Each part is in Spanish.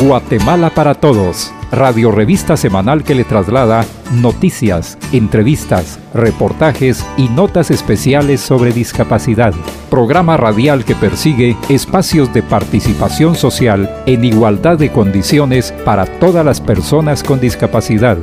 Guatemala para Todos, radio revista semanal que le traslada noticias, entrevistas, reportajes y notas especiales sobre discapacidad. Programa radial que persigue espacios de participación social en igualdad de condiciones para todas las personas con discapacidad.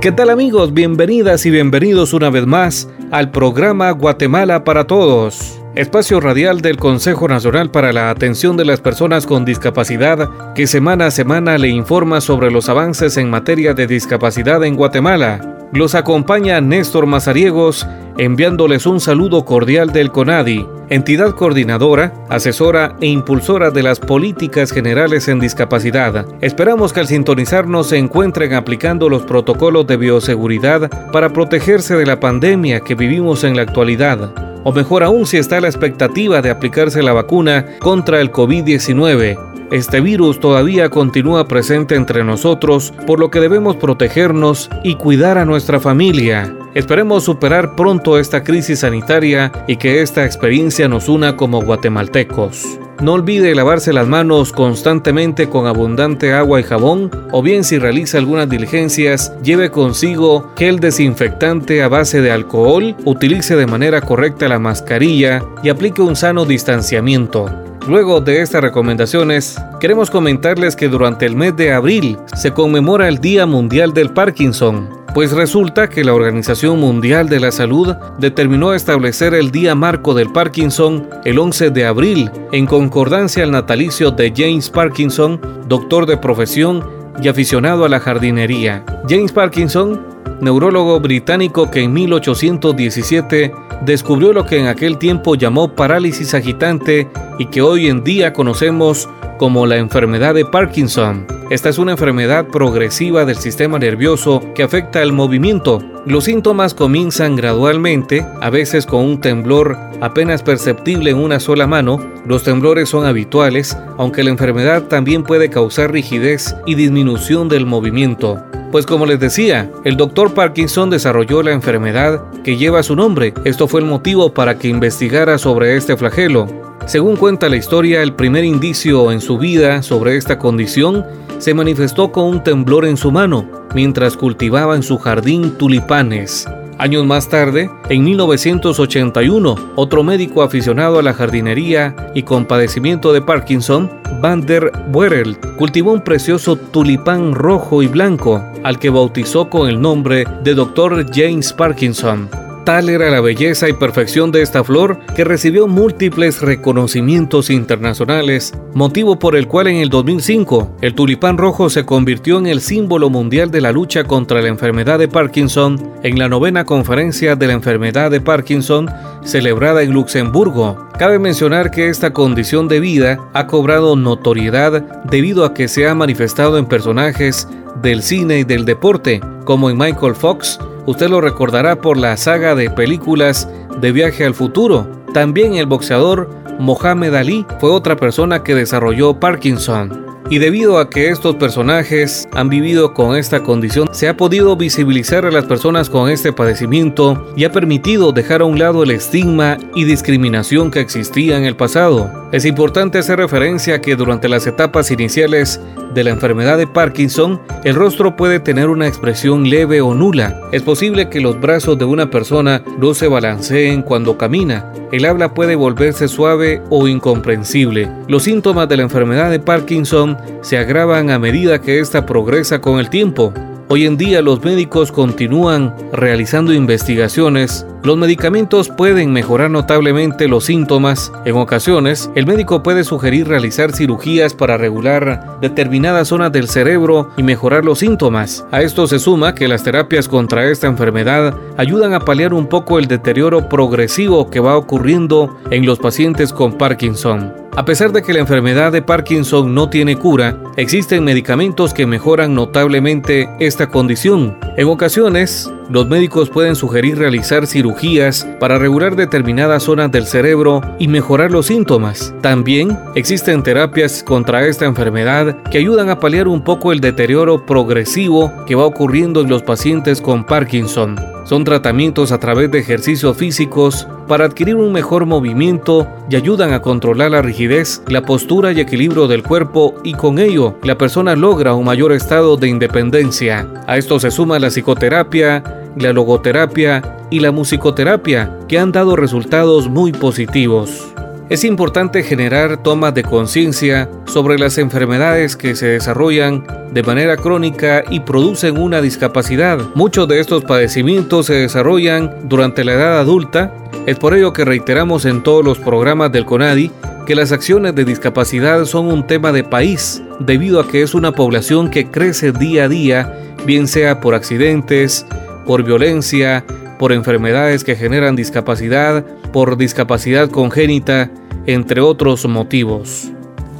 ¿Qué tal amigos? Bienvenidas y bienvenidos una vez más al programa Guatemala para Todos espacio radial del Consejo Nacional para la Atención de las Personas con Discapacidad, que semana a semana le informa sobre los avances en materia de discapacidad en Guatemala. Los acompaña Néstor Mazariegos, enviándoles un saludo cordial del CONADI, entidad coordinadora, asesora e impulsora de las políticas generales en discapacidad. Esperamos que al sintonizarnos se encuentren aplicando los protocolos de bioseguridad para protegerse de la pandemia que vivimos en la actualidad o mejor aún si está la expectativa de aplicarse la vacuna contra el COVID-19. Este virus todavía continúa presente entre nosotros, por lo que debemos protegernos y cuidar a nuestra familia. Esperemos superar pronto esta crisis sanitaria y que esta experiencia nos una como guatemaltecos. No olvide lavarse las manos constantemente con abundante agua y jabón, o bien si realiza algunas diligencias, lleve consigo gel desinfectante a base de alcohol, utilice de manera correcta la mascarilla y aplique un sano distanciamiento. Luego de estas recomendaciones, queremos comentarles que durante el mes de abril se conmemora el Día Mundial del Parkinson, pues resulta que la Organización Mundial de la Salud determinó establecer el Día Marco del Parkinson el 11 de abril, en concordancia al natalicio de James Parkinson, doctor de profesión y aficionado a la jardinería. James Parkinson, neurólogo británico que en 1817 descubrió lo que en aquel tiempo llamó parálisis agitante y que hoy en día conocemos como la enfermedad de Parkinson. Esta es una enfermedad progresiva del sistema nervioso que afecta el movimiento. Los síntomas comienzan gradualmente, a veces con un temblor apenas perceptible en una sola mano. Los temblores son habituales, aunque la enfermedad también puede causar rigidez y disminución del movimiento. Pues como les decía, el doctor Parkinson desarrolló la enfermedad que lleva su nombre. Esto fue el motivo para que investigara sobre este flagelo. Según cuenta la historia, el primer indicio en su vida sobre esta condición se manifestó con un temblor en su mano mientras cultivaba en su jardín tulipanes. Años más tarde, en 1981, otro médico aficionado a la jardinería y con padecimiento de Parkinson, Van der Wereld, cultivó un precioso tulipán rojo y blanco, al que bautizó con el nombre de Dr. James Parkinson. Tal era la belleza y perfección de esta flor que recibió múltiples reconocimientos internacionales, motivo por el cual en el 2005 el tulipán rojo se convirtió en el símbolo mundial de la lucha contra la enfermedad de Parkinson en la novena conferencia de la enfermedad de Parkinson celebrada en Luxemburgo. Cabe mencionar que esta condición de vida ha cobrado notoriedad debido a que se ha manifestado en personajes del cine y del deporte, como en Michael Fox, Usted lo recordará por la saga de películas de Viaje al Futuro. También el boxeador Mohamed Ali fue otra persona que desarrolló Parkinson. Y debido a que estos personajes han vivido con esta condición, se ha podido visibilizar a las personas con este padecimiento y ha permitido dejar a un lado el estigma y discriminación que existía en el pasado. Es importante hacer referencia a que durante las etapas iniciales de la enfermedad de Parkinson, el rostro puede tener una expresión leve o nula. Es posible que los brazos de una persona no se balanceen cuando camina. El habla puede volverse suave o incomprensible. Los síntomas de la enfermedad de Parkinson se agravan a medida que ésta progresa con el tiempo. Hoy en día los médicos continúan realizando investigaciones. Los medicamentos pueden mejorar notablemente los síntomas. En ocasiones, el médico puede sugerir realizar cirugías para regular determinadas zonas del cerebro y mejorar los síntomas. A esto se suma que las terapias contra esta enfermedad ayudan a paliar un poco el deterioro progresivo que va ocurriendo en los pacientes con Parkinson. A pesar de que la enfermedad de Parkinson no tiene cura, existen medicamentos que mejoran notablemente esta condición. En ocasiones, los médicos pueden sugerir realizar cirugías para regular determinadas zonas del cerebro y mejorar los síntomas. También existen terapias contra esta enfermedad que ayudan a paliar un poco el deterioro progresivo que va ocurriendo en los pacientes con Parkinson. Son tratamientos a través de ejercicios físicos para adquirir un mejor movimiento y ayudan a controlar la rigidez, la postura y equilibrio del cuerpo y con ello la persona logra un mayor estado de independencia. A esto se suma la psicoterapia, la logoterapia y la musicoterapia que han dado resultados muy positivos. Es importante generar tomas de conciencia sobre las enfermedades que se desarrollan de manera crónica y producen una discapacidad. Muchos de estos padecimientos se desarrollan durante la edad adulta. Es por ello que reiteramos en todos los programas del CONADI que las acciones de discapacidad son un tema de país, debido a que es una población que crece día a día, bien sea por accidentes, por violencia, por enfermedades que generan discapacidad, por discapacidad congénita, entre otros motivos.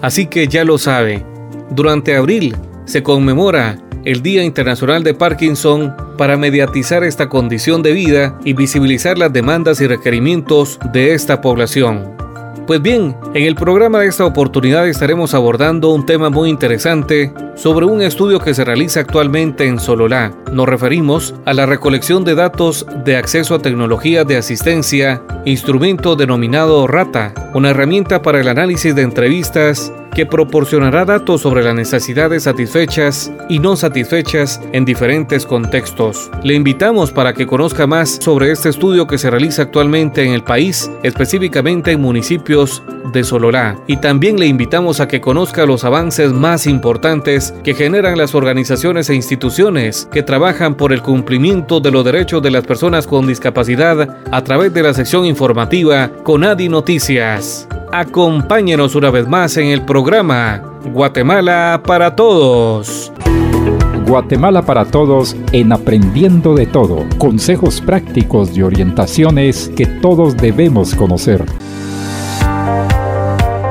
Así que ya lo sabe, durante abril se conmemora el Día Internacional de Parkinson para mediatizar esta condición de vida y visibilizar las demandas y requerimientos de esta población. Pues bien, en el programa de esta oportunidad estaremos abordando un tema muy interesante sobre un estudio que se realiza actualmente en Sololá. Nos referimos a la recolección de datos de acceso a tecnologías de asistencia, instrumento denominado RATA, una herramienta para el análisis de entrevistas que proporcionará datos sobre las necesidades satisfechas y no satisfechas en diferentes contextos. Le invitamos para que conozca más sobre este estudio que se realiza actualmente en el país, específicamente en municipios de Sololá. Y también le invitamos a que conozca los avances más importantes que generan las organizaciones e instituciones que trabajan por el cumplimiento de los derechos de las personas con discapacidad a través de la sección informativa Conadi Noticias. Acompáñenos una vez más en el programa Guatemala para Todos. Guatemala para Todos en Aprendiendo de Todo. Consejos prácticos y orientaciones que todos debemos conocer.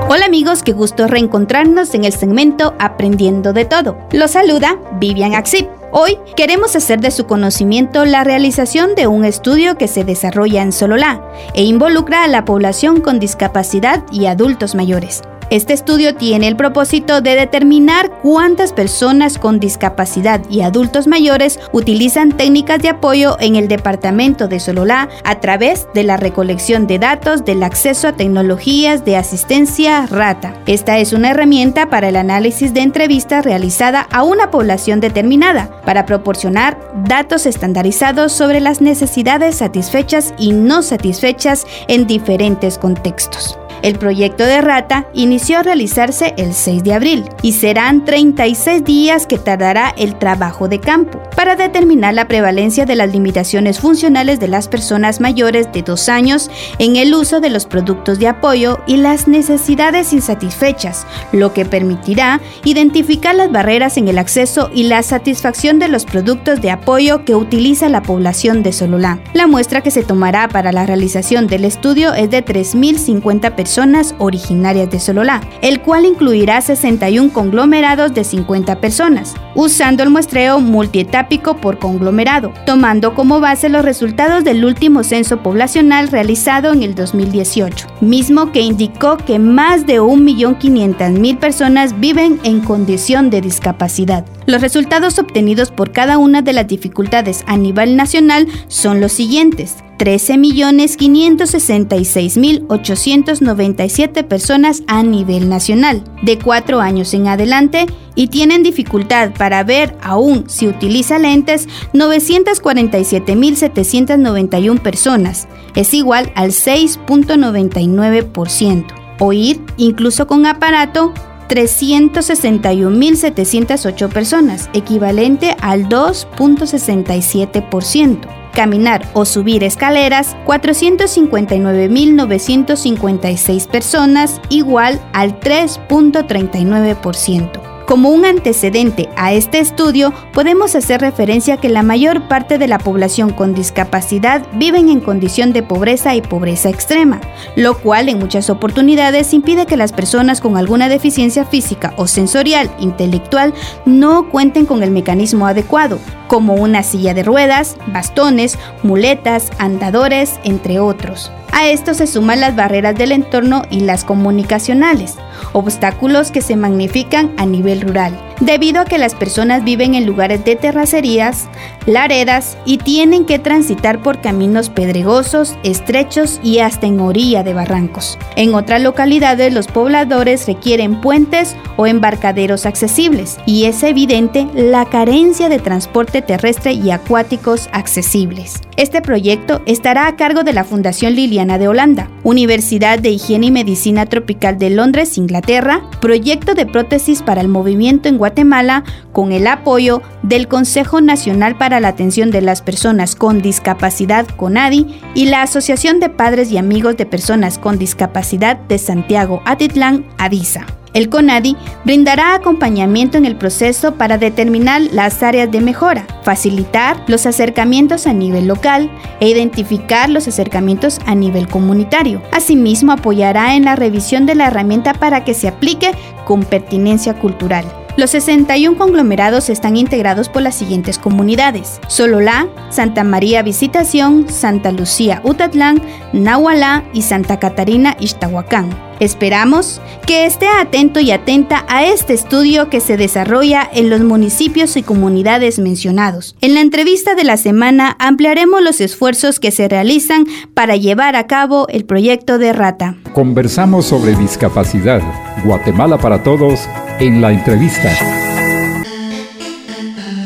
Hola amigos, qué gusto reencontrarnos en el segmento Aprendiendo de Todo. Los saluda Vivian Axip. Hoy queremos hacer de su conocimiento la realización de un estudio que se desarrolla en Sololá e involucra a la población con discapacidad y adultos mayores. Este estudio tiene el propósito de determinar cuántas personas con discapacidad y adultos mayores utilizan técnicas de apoyo en el departamento de Sololá a través de la recolección de datos del acceso a tecnologías de asistencia RATA. Esta es una herramienta para el análisis de entrevistas realizada a una población determinada para proporcionar datos estandarizados sobre las necesidades satisfechas y no satisfechas en diferentes contextos. El proyecto de Rata inició a realizarse el 6 de abril y serán 36 días que tardará el trabajo de campo para determinar la prevalencia de las limitaciones funcionales de las personas mayores de dos años en el uso de los productos de apoyo y las necesidades insatisfechas, lo que permitirá identificar las barreras en el acceso y la satisfacción de los productos de apoyo que utiliza la población de Sololá. La muestra que se tomará para la realización del estudio es de 3.050 personas personas originarias de Sololá, el cual incluirá 61 conglomerados de 50 personas, usando el muestreo multietápico por conglomerado, tomando como base los resultados del último censo poblacional realizado en el 2018, mismo que indicó que más de 1.500.000 personas viven en condición de discapacidad. Los resultados obtenidos por cada una de las dificultades a nivel nacional son los siguientes. 13.566.897 personas a nivel nacional, de 4 años en adelante, y tienen dificultad para ver aún si utiliza lentes 947.791 personas, es igual al 6.99%. Oír, incluso con aparato, 361.708 personas, equivalente al 2.67% caminar o subir escaleras 459.956 personas, igual al 3.39%. Como un antecedente a este estudio, podemos hacer referencia que la mayor parte de la población con discapacidad viven en condición de pobreza y pobreza extrema, lo cual en muchas oportunidades impide que las personas con alguna deficiencia física o sensorial, intelectual, no cuenten con el mecanismo adecuado, como una silla de ruedas, bastones, muletas, andadores, entre otros. A esto se suman las barreras del entorno y las comunicacionales, obstáculos que se magnifican a nivel rural, debido a que las personas viven en lugares de terracerías, laredas y tienen que transitar por caminos pedregosos, estrechos y hasta en orilla de barrancos. En otras localidades los pobladores requieren puentes o embarcaderos accesibles y es evidente la carencia de transporte terrestre y acuáticos accesibles. Este proyecto estará a cargo de la Fundación Liliana de Holanda, Universidad de Higiene y Medicina Tropical de Londres, Inglaterra, proyecto de prótesis para el movimiento en Guatemala con el apoyo del Consejo Nacional para la Atención de las Personas con Discapacidad CONADI y la Asociación de Padres y Amigos de Personas con Discapacidad de Santiago Atitlán, ADISA. El CONADI brindará acompañamiento en el proceso para determinar las áreas de mejora, facilitar los acercamientos a nivel local e identificar los acercamientos a nivel comunitario. Asimismo, apoyará en la revisión de la herramienta para que se aplique con pertinencia cultural. Los 61 conglomerados están integrados por las siguientes comunidades: Sololá, Santa María Visitación, Santa Lucía Utatlán, Nahualá y Santa Catarina Ixtahuacán. Esperamos que esté atento y atenta a este estudio que se desarrolla en los municipios y comunidades mencionados. En la entrevista de la semana ampliaremos los esfuerzos que se realizan para llevar a cabo el proyecto de Rata. Conversamos sobre discapacidad. Guatemala para todos en la entrevista.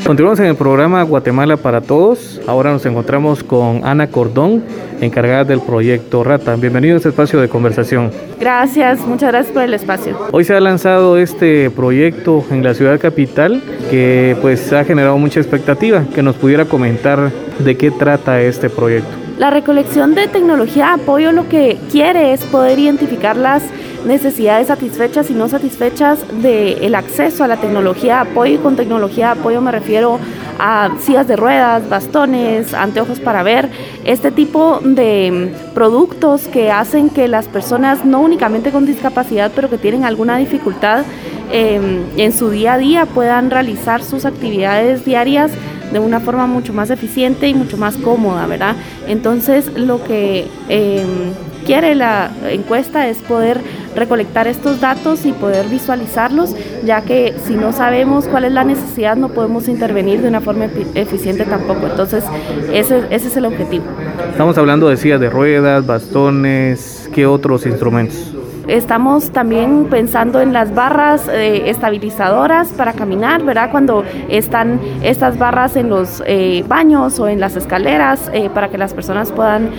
Continuamos en el programa Guatemala para Todos. Ahora nos encontramos con Ana Cordón, encargada del proyecto Rata. Bienvenido a este espacio de conversación. Gracias, muchas gracias por el espacio. Hoy se ha lanzado este proyecto en la ciudad capital que pues ha generado mucha expectativa. Que nos pudiera comentar de qué trata este proyecto. La recolección de tecnología de apoyo lo que quiere es poder identificar las necesidades satisfechas y no satisfechas del acceso a la tecnología de apoyo. Y con tecnología de apoyo me refiero a sillas de ruedas, bastones, anteojos para ver, este tipo de productos que hacen que las personas, no únicamente con discapacidad, pero que tienen alguna dificultad em, en su día a día, puedan realizar sus actividades diarias de una forma mucho más eficiente y mucho más cómoda, ¿verdad? Entonces, lo que em, quiere la encuesta es poder recolectar estos datos y poder visualizarlos, ya que si no sabemos cuál es la necesidad no podemos intervenir de una forma eficiente tampoco. Entonces, ese, ese es el objetivo. Estamos hablando de sillas de ruedas, bastones, ¿qué otros instrumentos? Estamos también pensando en las barras eh, estabilizadoras para caminar, ¿verdad? Cuando están estas barras en los eh, baños o en las escaleras eh, para que las personas puedan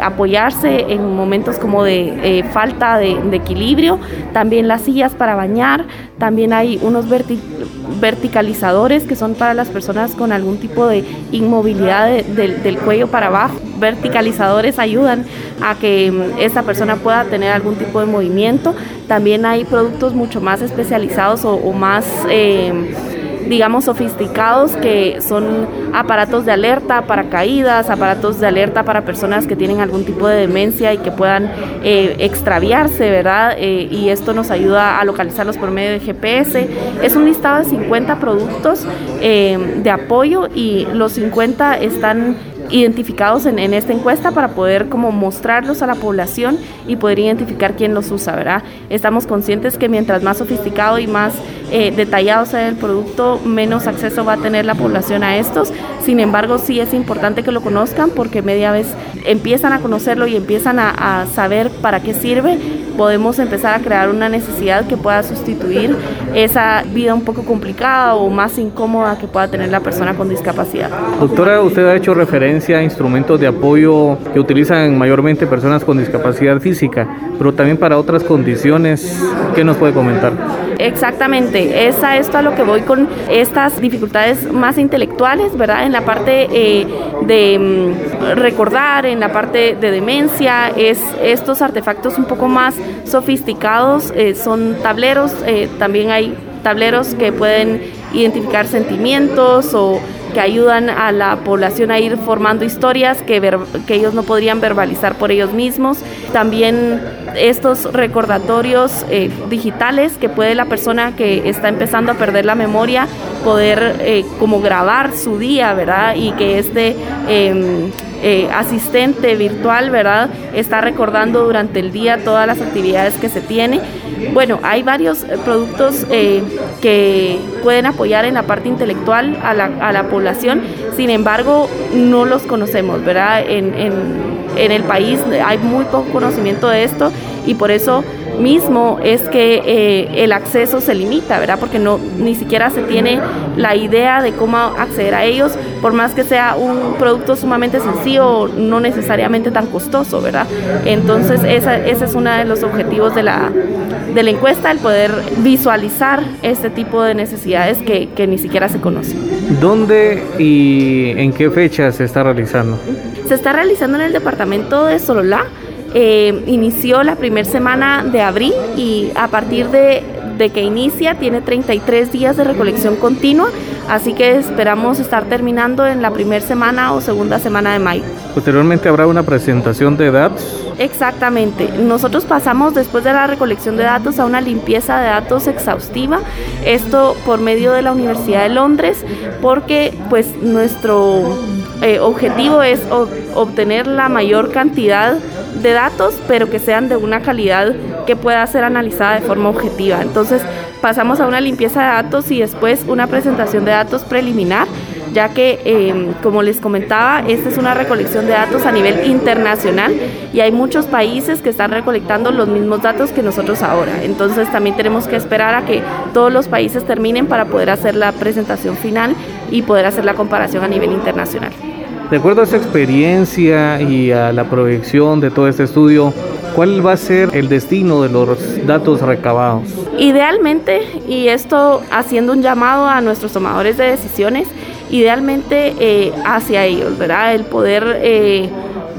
apoyarse en momentos como de falta de, equilibrio. También las sillas para bañar. También hay unos verticalizadores que son para las personas con algún tipo de inmovilidad del cuello para abajo. Verticalizadores ayudan a que mm, esta persona pueda tener algún tipo de movimiento también hay productos mucho más especializados o, más... Eh, digamos, sofisticados que son aparatos de alerta para caídas, aparatos de alerta para personas que tienen algún tipo de demencia y que puedan eh, extraviarse, ¿verdad? Eh, y esto nos ayuda a localizarlos por medio de GPS. Es un listado de 50 productos de apoyo y los 50 están identificados en, esta encuesta para poder como mostrarlos a la población y poder identificar quién los usa, ¿verdad? Estamos conscientes que mientras más sofisticado y más eh, detallado sea el producto, menos acceso va a tener la población a estos. Sin embargo, sí es importante que lo conozcan porque media vez empiezan a conocerlo y empiezan a, a saber para qué sirve, podemos empezar a crear una necesidad que pueda sustituir esa vida un poco complicada o más incómoda que pueda tener la persona con discapacidad. Doctora, usted ha hecho referencia instrumentos de apoyo que utilizan mayormente personas con discapacidad física, pero también para otras condiciones. ¿Qué nos puede comentar? Exactamente, es a esto a lo que voy con estas dificultades más intelectuales, ¿verdad? En la parte eh, de mm, recordar, en la parte de demencia, es estos artefactos un poco más sofisticados, eh, son tableros, eh, también hay tableros que pueden identificar sentimientos o que ayudan a la población a ir formando historias que, que ellos no podrían verbalizar por ellos mismos. También estos recordatorios eh, digitales que puede la persona que está empezando a perder la memoria poder eh, como grabar su día, ¿verdad? Y que este em, eh, asistente virtual, ¿verdad? Está recordando durante el día todas las actividades que se tiene. Bueno, hay varios productos que pueden apoyar en la parte intelectual a la, a la, población, sin embargo, no los conocemos, ¿verdad? En, en el país hay muy poco conocimiento de esto y por eso mismo es que eh, el acceso se limita, ¿verdad? Porque no ni siquiera se tiene la idea de cómo acceder a ellos, por más que sea un producto sumamente sencillo, no necesariamente tan costoso, ¿verdad? Entonces ese es uno de los objetivos de la, de la encuesta, el poder visualizar este tipo de necesidades que, que ni siquiera se conocen. ¿Dónde y en qué fecha se está realizando? Se está realizando en el departamento de Sololá eh, inició la primera semana de abril y a partir de, de, que inicia tiene 33 días de recolección continua, así que esperamos estar terminando en la primera semana o segunda semana de mayo. Posteriormente habrá una presentación de datos. Exactamente. Nosotros pasamos después de la recolección de datos a una limpieza de datos exhaustiva, esto por medio de la Universidad de Londres, porque pues nuestro eh, objetivo es obtener la mayor cantidad de datos, pero que sean de una calidad que pueda ser analizada de forma objetiva. Entonces pasamos a una limpieza de datos y después una presentación de datos preliminar ya que, em, como les comentaba, esta es una recolección de datos a nivel internacional y hay muchos países que están recolectando los mismos datos que nosotros ahora. Entonces también tenemos que esperar a que todos los países terminen para poder hacer la presentación final y poder hacer la comparación a nivel internacional. De acuerdo a esa experiencia y a la proyección de todo este estudio, ¿cuál va a ser el destino de los datos recabados? Idealmente, y esto haciendo un llamado a nuestros tomadores de decisiones, idealmente eh, hacia ellos, ¿verdad? El poder eh,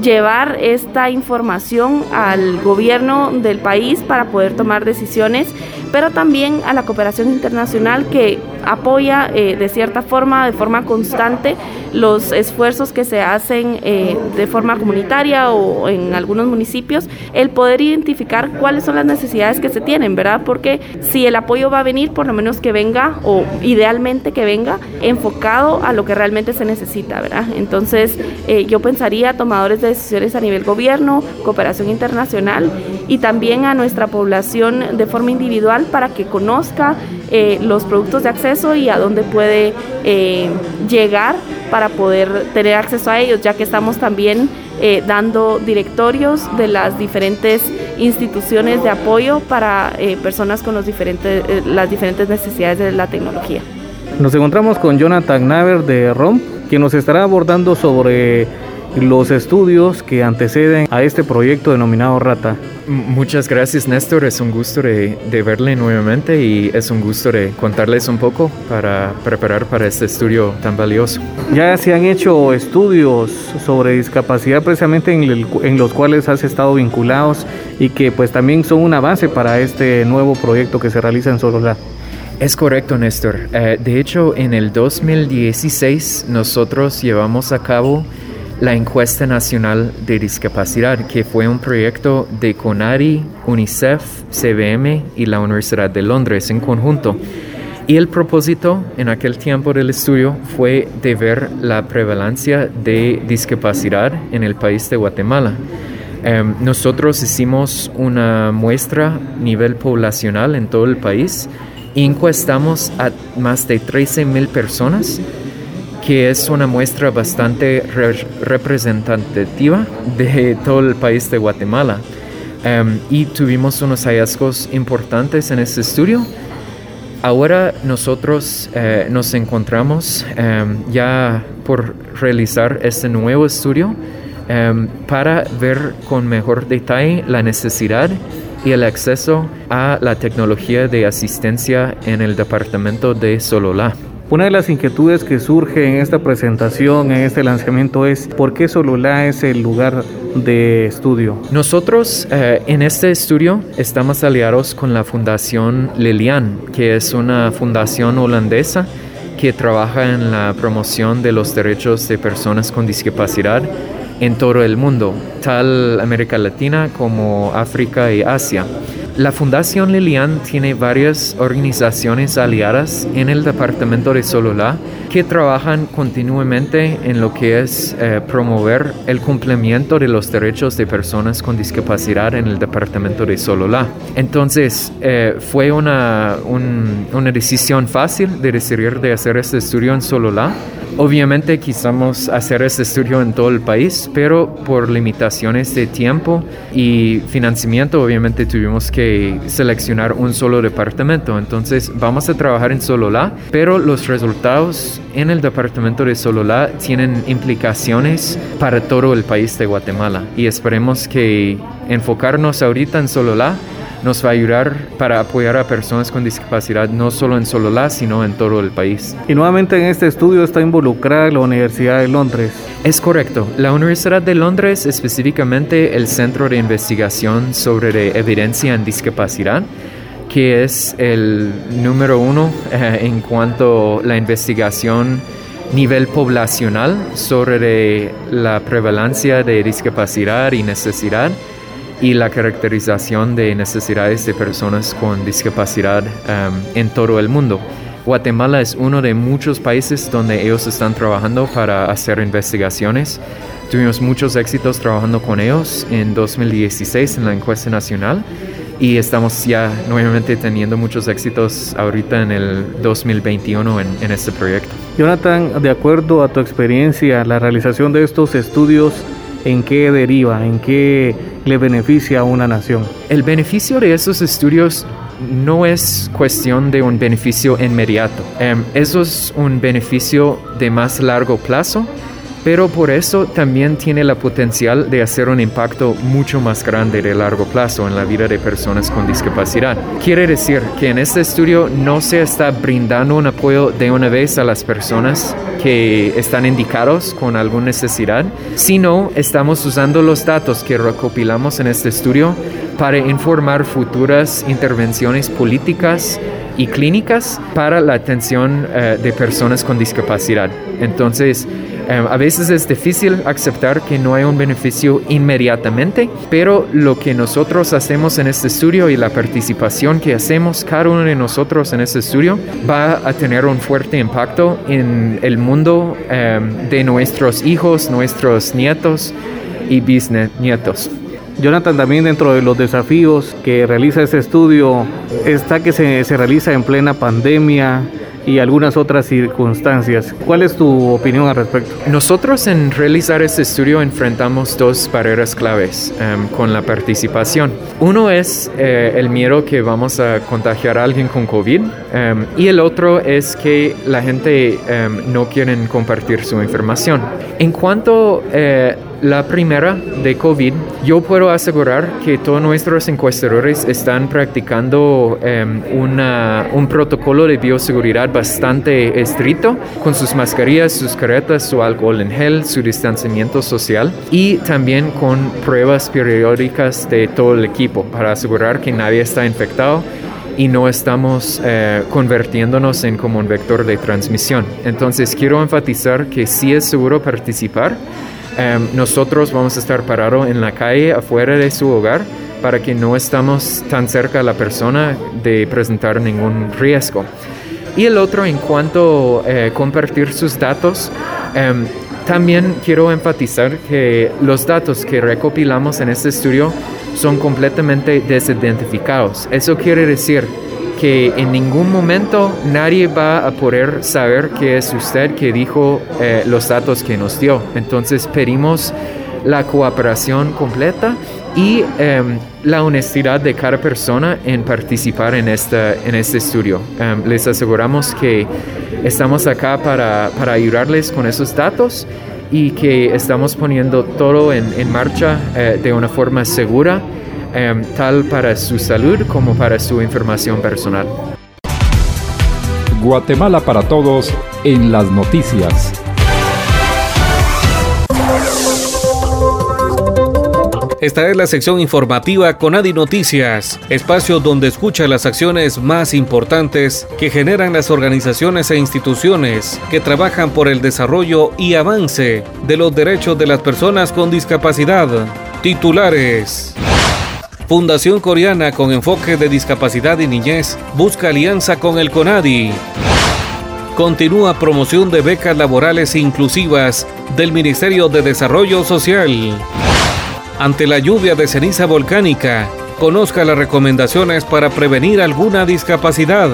llevar esta información al gobierno del país para poder tomar decisiones, pero también a la cooperación internacional que apoya eh, de cierta forma, de forma constante, los esfuerzos que se hacen eh, de forma comunitaria o en algunos municipios, el poder identificar cuáles son las necesidades que se tienen, ¿verdad? Porque si el apoyo va a venir, por lo menos que venga, o idealmente que venga, enfocado a lo que realmente se necesita, ¿verdad? Entonces, eh, yo pensaría tomadores de decisiones a nivel gobierno, cooperación internacional y también a nuestra población de forma individual para que conozca los productos de acceso y a dónde puede eh, llegar para poder tener acceso a ellos, ya que estamos también eh, dando directorios de las diferentes instituciones de apoyo para eh, personas con los diferentes, las diferentes necesidades de la tecnología. Nos encontramos con Jonathan Naver de ROM, quien nos estará abordando sobre los estudios que anteceden a este proyecto denominado Rata. Muchas gracias Néstor, es un gusto de, verle nuevamente y es un gusto de contarles un poco para preparar para este estudio tan valioso. Ya se han hecho estudios sobre discapacidad precisamente en, los cuales has estado vinculados y que pues también son una base para este nuevo proyecto que se realiza en Solola. Es correcto, Néstor. Eh, de hecho, en el 2016 nosotros llevamos a cabo la Encuesta Nacional de Discapacidad, que fue un proyecto de CONARI, UNICEF, CBM y la Universidad de Londres en conjunto. Y el propósito en aquel tiempo del estudio fue de ver la prevalencia de discapacidad en el país de Guatemala. Em, nosotros hicimos una muestra a nivel poblacional en todo el país y encuestamos a más de 13 mil personas que es una muestra bastante representativa de todo el país de Guatemala. Em, y tuvimos unos hallazgos importantes en este estudio. Ahora nosotros eh, nos encontramos em, ya por realizar este nuevo estudio em, para ver con mejor detalle la necesidad y el acceso a la tecnología de asistencia en el departamento de Sololá. Una de las inquietudes que surge en esta presentación, en este lanzamiento, es por qué Sololá es el lugar de estudio. Nosotros eh, en este estudio estamos aliados con la Fundación Lilian, que es una fundación holandesa que trabaja en la promoción de los derechos de personas con discapacidad en todo el mundo, tal América Latina como África y Asia. La Fundación Lilian tiene varias organizaciones aliadas en el departamento de Sololá que trabajan continuamente en lo que es eh, promover el cumplimiento de los derechos de personas con discapacidad en el departamento de Sololá. Entonces, eh, fue una, una decisión fácil de decidir de hacer este estudio en Sololá Obviamente quisimos hacer este estudio en todo el país, pero por limitaciones de tiempo y financiamiento, obviamente tuvimos que seleccionar un solo departamento. Entonces vamos a trabajar en Sololá, pero los resultados en el departamento de Sololá tienen implicaciones para todo el país de Guatemala y esperemos que enfocarnos ahorita en Sololá nos va a ayudar para apoyar a personas con discapacidad no solo en Sololá, sino en todo el país. Y nuevamente en este estudio está involucrada la Universidad de Londres. Es correcto. La Universidad de Londres, específicamente el Centro de Investigación sobre Evidencia en Discapacidad, que es el número uno eh, en cuanto a la investigación nivel poblacional sobre la prevalencia de discapacidad y necesidad y la caracterización de necesidades de personas con discapacidad um, en todo el mundo. Guatemala es uno de muchos países donde ellos están trabajando para hacer investigaciones. Tuvimos muchos éxitos trabajando con ellos en 2016 en la encuesta nacional y estamos ya nuevamente teniendo muchos éxitos ahorita en el 2021 en, en este proyecto. Jonathan, de acuerdo a tu experiencia, la realización de estos estudios en qué deriva, en qué le beneficia a una nación. El beneficio de esos estudios no es cuestión de un beneficio inmediato. Em, eso es un beneficio de más largo plazo pero por eso también tiene la potencial de hacer un impacto mucho más grande de largo plazo en la vida de personas con discapacidad. Quiere decir que en este estudio no se está brindando un apoyo de una vez a las personas que están indicados con alguna necesidad, sino estamos usando los datos que recopilamos en este estudio para informar futuras intervenciones políticas y clínicas para la atención eh, de personas con discapacidad. Entonces, Em, a veces es difícil aceptar que no hay un beneficio inmediatamente, pero lo que nosotros hacemos en este estudio y la participación que hacemos cada uno de nosotros en este estudio va a tener un fuerte impacto en el mundo em, de nuestros hijos, nuestros nietos y bisnietos. Jonathan, también dentro de los desafíos que realiza este estudio está que se, se realiza en plena pandemia, y algunas otras circunstancias. ¿Cuál es tu opinión al respecto? Nosotros en realizar este estudio enfrentamos dos barreras claves em, con la participación. Uno es eh, el miedo que vamos a contagiar a alguien con COVID em, y el otro es que la gente em, no quiere compartir su información. En cuanto eh, la primera de COVID, yo puedo asegurar que todos nuestros encuestadores están practicando em, un protocolo de bioseguridad bastante estricto con sus mascarillas, sus caretas, su alcohol en gel, su distanciamiento social y también con pruebas periódicas de todo el equipo para asegurar que nadie está infectado y no estamos eh, convirtiéndonos en como un vector de transmisión. Entonces quiero enfatizar que sí es seguro participar Em, nosotros vamos a estar parados en la calle afuera de su hogar para que no estamos tan cerca a la persona de presentar ningún riesgo. Y el otro, en cuanto a eh, compartir sus datos, em, también quiero enfatizar que los datos que recopilamos en este estudio son completamente desidentificados. Eso quiere decir que en ningún momento nadie va a poder saber que es usted que dijo eh, los datos que nos dio. Entonces pedimos la cooperación completa y em, la honestidad de cada persona en participar en, esta, en este estudio. Em, les aseguramos que estamos acá para, para, ayudarles con esos datos y que estamos poniendo todo en, marcha eh, de una forma segura Em, tal para su salud como para su información personal. Guatemala para Todos en las noticias. Esta es la sección informativa con Adi Noticias, espacio donde escucha las acciones más importantes que generan las organizaciones e instituciones que trabajan por el desarrollo y avance de los derechos de las personas con discapacidad. Titulares. Fundación Coreana con enfoque de discapacidad y niñez busca alianza con el CONADI. Continúa promoción de becas laborales inclusivas del Ministerio de Desarrollo Social ante la lluvia de ceniza volcánica. Conozca las recomendaciones para prevenir alguna discapacidad.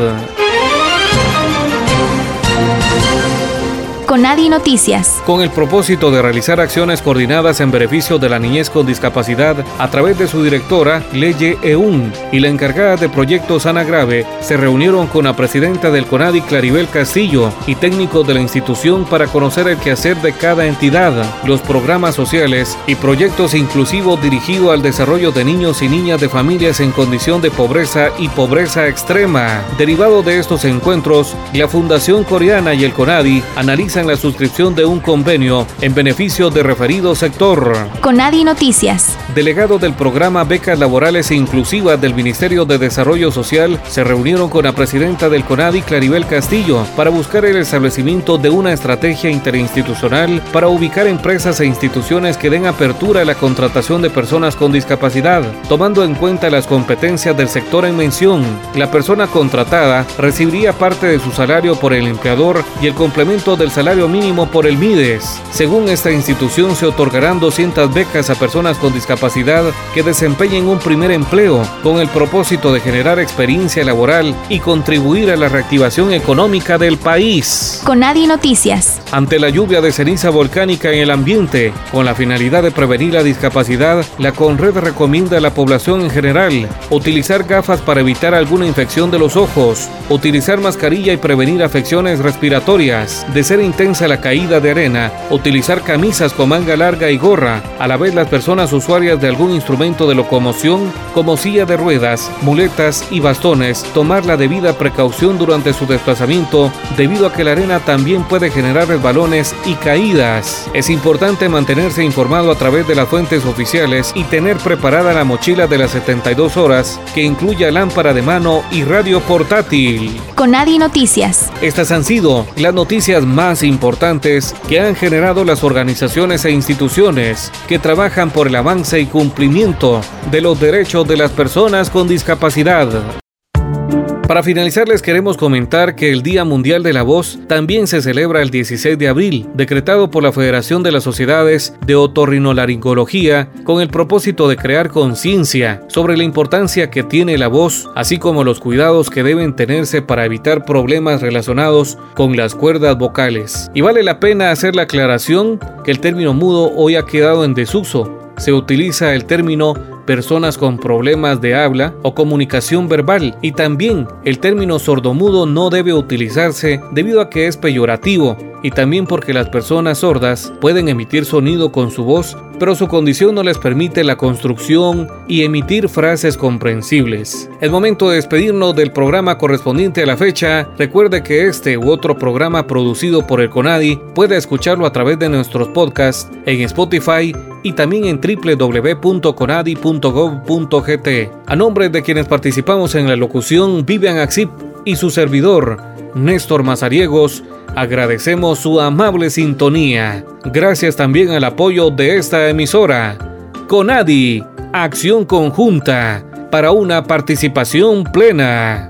Conadi Noticias. Con el propósito de realizar acciones coordinadas en beneficio de la niñez con discapacidad a través de su directora, Leye Eun, y la encargada de proyectos Ana Grave, se reunieron con la presidenta del CONADI, Claribel Castillo, y técnicos de la institución para conocer el quehacer de cada entidad, los programas sociales y proyectos inclusivos dirigidos al desarrollo de niños y niñas de familias en condición de pobreza y pobreza extrema. Derivado de estos encuentros, la Fundación Coreana y el CONADI analizan la suscripción de un convenio en beneficio de referido sector. Conadi Noticias. Delegado del programa Becas Laborales Inclusivas del Ministerio de Desarrollo Social se reunieron con la presidenta del CONADI, Claribel Castillo, para buscar el establecimiento de una estrategia interinstitucional para ubicar empresas e instituciones que den apertura a la contratación de personas con discapacidad, tomando en cuenta las competencias del sector en mención. La persona contratada recibiría parte de su salario por el empleador y el complemento del salario mínimo por el MIDES. Según esta institución, se otorgarán 200 becas a personas con discapacidad que desempeñen un primer empleo con el propósito de generar experiencia laboral y contribuir a la reactivación económica del país. Con Nadie Noticias. Ante la lluvia de ceniza volcánica en el ambiente, con la finalidad de prevenir la discapacidad, la Conred recomienda a la población en general utilizar gafas para evitar alguna infección de los ojos, utilizar mascarilla y prevenir afecciones respiratorias, de ser intensa la caída de arena, utilizar camisas con manga larga y gorra, a la vez las personas usuarias de algún instrumento de locomoción como silla de ruedas, muletas y bastones, tomar la debida precaución durante su desplazamiento debido a que la arena también puede generar resbalones y caídas. Es importante mantenerse informado a través de las fuentes oficiales y tener preparada la mochila de las 72 horas que incluya lámpara de mano y radio portátil. Con Nadie Noticias. Estas han sido las noticias más importantes que han generado las organizaciones e instituciones que trabajan por el avance y cumplimiento de los derechos de las personas con discapacidad. Para finalizar les queremos comentar que el Día Mundial de la Voz también se celebra el 16 de abril, decretado por la Federación de las Sociedades de Otorrinolaringología con el propósito de crear conciencia sobre la importancia que tiene la voz, así como los cuidados que deben tenerse para evitar problemas relacionados con las cuerdas vocales. Y vale la pena hacer la aclaración que el término mudo hoy ha quedado en desuso. Se utiliza el término personas con problemas de habla o comunicación verbal y también el término sordomudo no debe utilizarse debido a que es peyorativo y también porque las personas sordas pueden emitir sonido con su voz, pero su condición no les permite la construcción y emitir frases comprensibles. Es momento de despedirnos del programa correspondiente a la fecha. Recuerde que este u otro programa producido por el CONADI puede escucharlo a través de nuestros podcasts en Spotify y también en www.conadi.gov.gt. A nombre de quienes participamos en la locución, Vivian Axip y su servidor, Néstor Mazariegos, agradecemos su amable sintonía. Gracias también al apoyo de esta emisora. Conadi, acción conjunta para una participación plena.